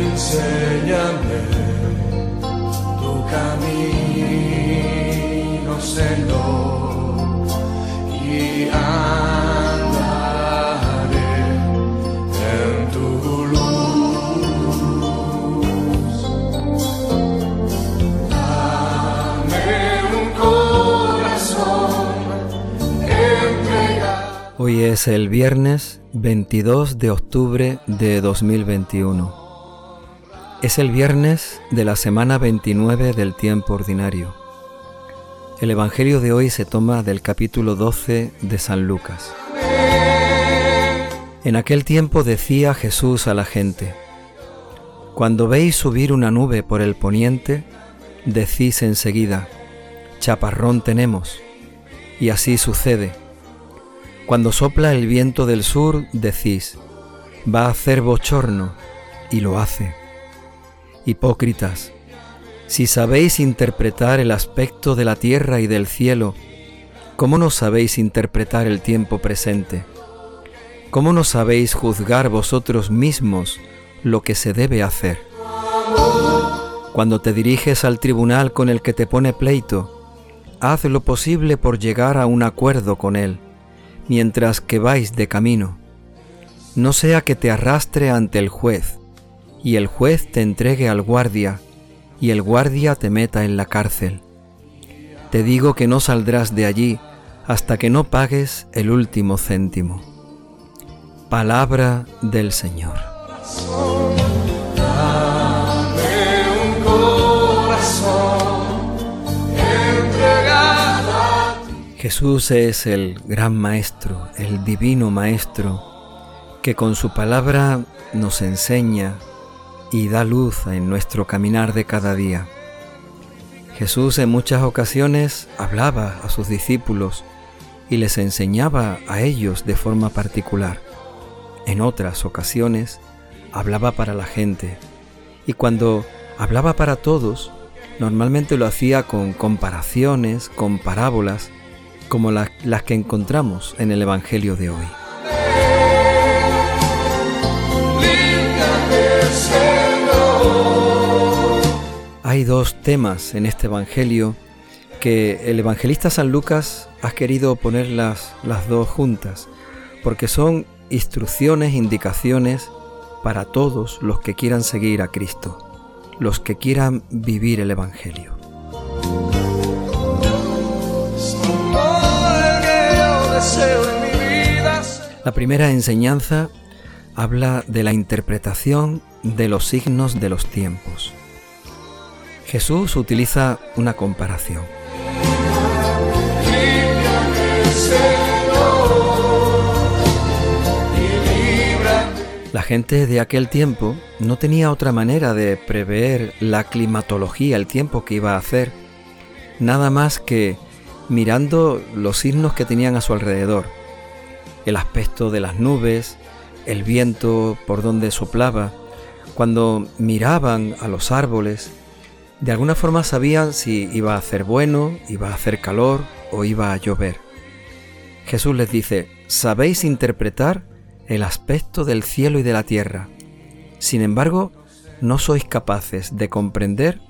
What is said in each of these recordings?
enséñame tu camino, Señor, y andaré en tu luz. Dame un corazón entregado. Hoy es el viernes 22 de octubre de 2021. Es el viernes de la semana 29 del tiempo ordinario. El Evangelio de hoy se toma del capítulo 12 de San Lucas. En aquel tiempo decía Jesús a la gente, Cuando veis subir una nube por el poniente, decís enseguida, chaparrón tenemos. Y así sucede. Cuando sopla el viento del sur, decís, va a hacer bochorno, y lo hace. Hipócritas, si sabéis interpretar el aspecto de la tierra y del cielo, ¿cómo no sabéis interpretar el tiempo presente? ¿Cómo no sabéis juzgar vosotros mismos lo que se debe hacer? Cuando te diriges al tribunal con el que te pone pleito, haz lo posible por llegar a un acuerdo con él, mientras que vais de camino. No sea que te arrastre ante el juez, y el juez te entregue al guardia, y el guardia te meta en la cárcel. Te digo que no saldrás de allí hasta que no pagues el último céntimo. Palabra del Señor. Jesús es el gran Maestro, el divino Maestro, que con su palabra nos enseña y da luz en nuestro caminar de cada día. Jesús en muchas ocasiones hablaba a sus discípulos y les enseñaba a ellos de forma particular. En otras ocasiones hablaba para la gente y cuando hablaba para todos, normalmente lo hacía con comparaciones, con parábolas, como la- las que encontramos en el Evangelio de hoy. Hay dos temas en este Evangelio que el evangelista San Lucas ha querido poner las, las dos juntas, porque son instrucciones, indicaciones para todos los que quieran seguir a Cristo, los que quieran vivir el Evangelio. La primera enseñanza habla de la interpretación de los signos de los tiempos. Jesús utiliza una comparación. La gente de aquel tiempo no tenía otra manera de prever la climatología, el tiempo que iba a hacer, nada más que mirando los signos que tenían a su alrededor, el aspecto de las nubes, el viento por donde soplaba, cuando miraban a los árboles, de alguna forma sabían si iba a hacer bueno, iba a hacer calor o iba a llover. Jesús les dice, sabéis interpretar el aspecto del cielo y de la tierra. Sin embargo, no sois capaces de comprender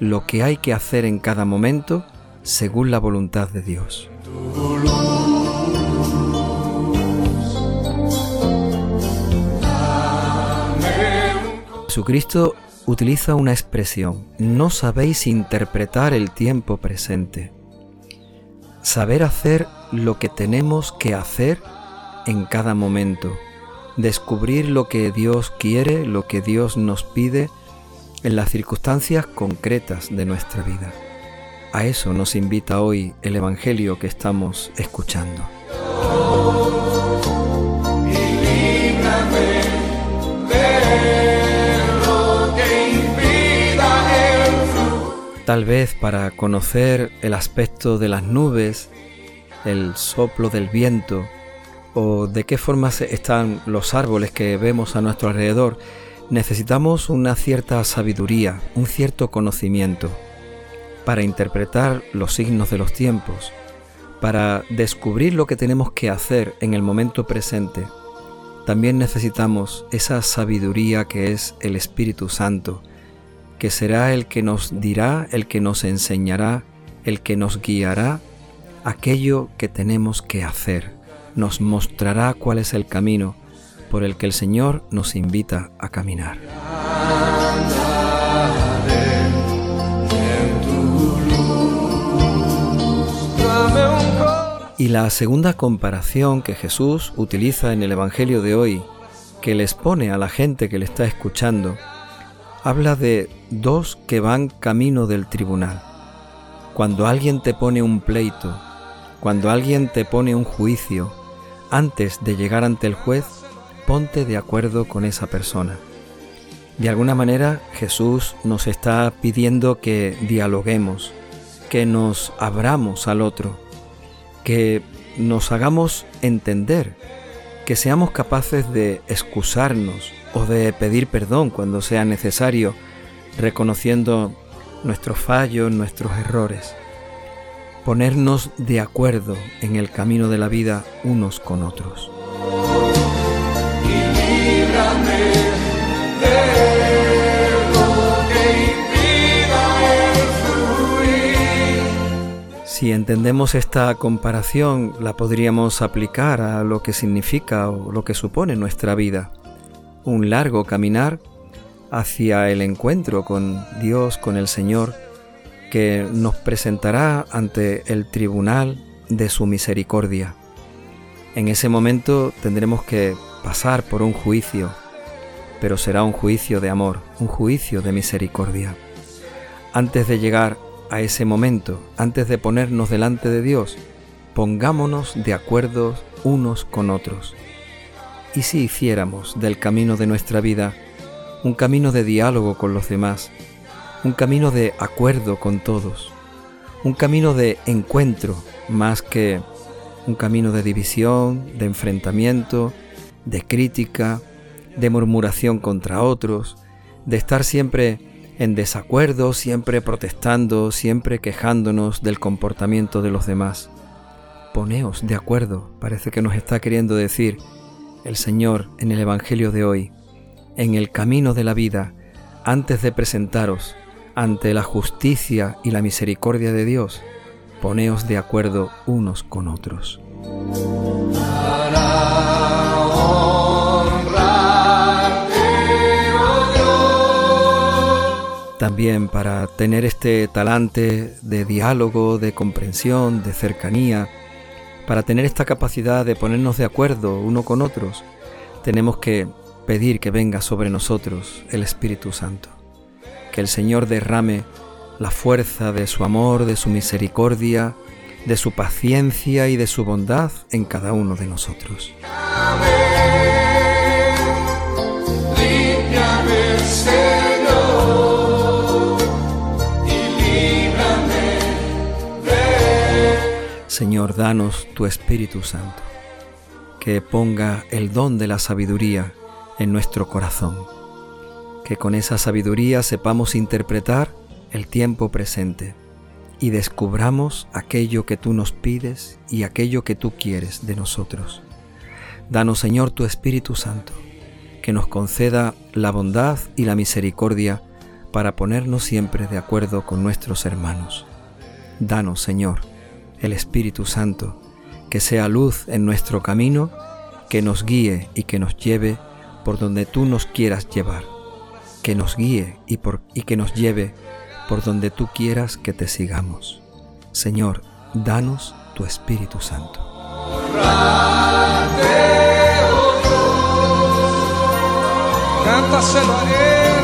lo que hay que hacer en cada momento según la voluntad de Dios. Jesucristo utiliza una expresión, no sabéis interpretar el tiempo presente. Saber hacer lo que tenemos que hacer en cada momento. Descubrir lo que Dios quiere, lo que Dios nos pide en las circunstancias concretas de nuestra vida. A eso nos invita hoy el Evangelio que estamos escuchando. Tal vez para conocer el aspecto de las nubes, el soplo del viento o de qué forma están los árboles que vemos a nuestro alrededor, necesitamos una cierta sabiduría, un cierto conocimiento para interpretar los signos de los tiempos, para descubrir lo que tenemos que hacer en el momento presente. También necesitamos esa sabiduría que es el Espíritu Santo, que será el que nos dirá, el que nos enseñará, el que nos guiará aquello que tenemos que hacer, nos mostrará cuál es el camino por el que el Señor nos invita a caminar. Y la segunda comparación que Jesús utiliza en el Evangelio de hoy, que les pone a la gente que le está escuchando, habla de dos que van camino del tribunal. Cuando alguien te pone un pleito, cuando alguien te pone un juicio, antes de llegar ante el juez, ponte de acuerdo con esa persona. De alguna manera Jesús nos está pidiendo que dialoguemos, que nos abramos al otro, que nos hagamos entender, que seamos capaces de excusarnos o de pedir perdón cuando sea necesario, reconociendo nuestros fallos, nuestros errores. Ponernos de acuerdo en el camino de la vida unos con otros. Si entendemos esta comparación, la podríamos aplicar a lo que significa o lo que supone nuestra vida. Un largo caminar hacia el encuentro con Dios, con el Señor, que nos presentará ante el tribunal de su misericordia. En ese momento tendremos que pasar por un juicio, pero será un juicio de amor, un juicio de misericordia. Antes de llegar a ese momento, antes de ponernos delante de Dios, pongámonos de acuerdo unos con otros. ¿Y si hiciéramos del camino de nuestra vida un camino de diálogo con los demás, un camino de acuerdo con todos, un camino de encuentro más que un camino de división, de enfrentamiento, de crítica, de murmuración contra otros, de estar siempre en desacuerdo, siempre protestando, siempre quejándonos del comportamiento de los demás. Poneos de acuerdo, parece que nos está queriendo decir el Señor en el Evangelio de hoy, en el camino de la vida, antes de presentaros ante la justicia y la misericordia de Dios, poneos de acuerdo unos con otros. También para tener este talante de diálogo, de comprensión, de cercanía, para tener esta capacidad de ponernos de acuerdo uno con otros, tenemos que pedir que venga sobre nosotros el Espíritu Santo, que el Señor derrame la fuerza de su amor, de su misericordia, de su paciencia y de su bondad en cada uno de nosotros. Danos tu Espíritu Santo, que ponga el don de la sabiduría en nuestro corazón, que con esa sabiduría sepamos interpretar el tiempo presente y descubramos aquello que tú nos pides y aquello que tú quieres de nosotros. Danos, Señor, tu Espíritu Santo, que nos conceda la bondad y la misericordia para ponernos siempre de acuerdo con nuestros hermanos. Danos, Señor, el Espíritu Santo, que sea luz en nuestro camino, que nos guíe y que nos lleve por donde tú nos quieras llevar, que nos guíe y, que nos lleve por donde tú quieras que te sigamos. Señor, danos tu Espíritu Santo. say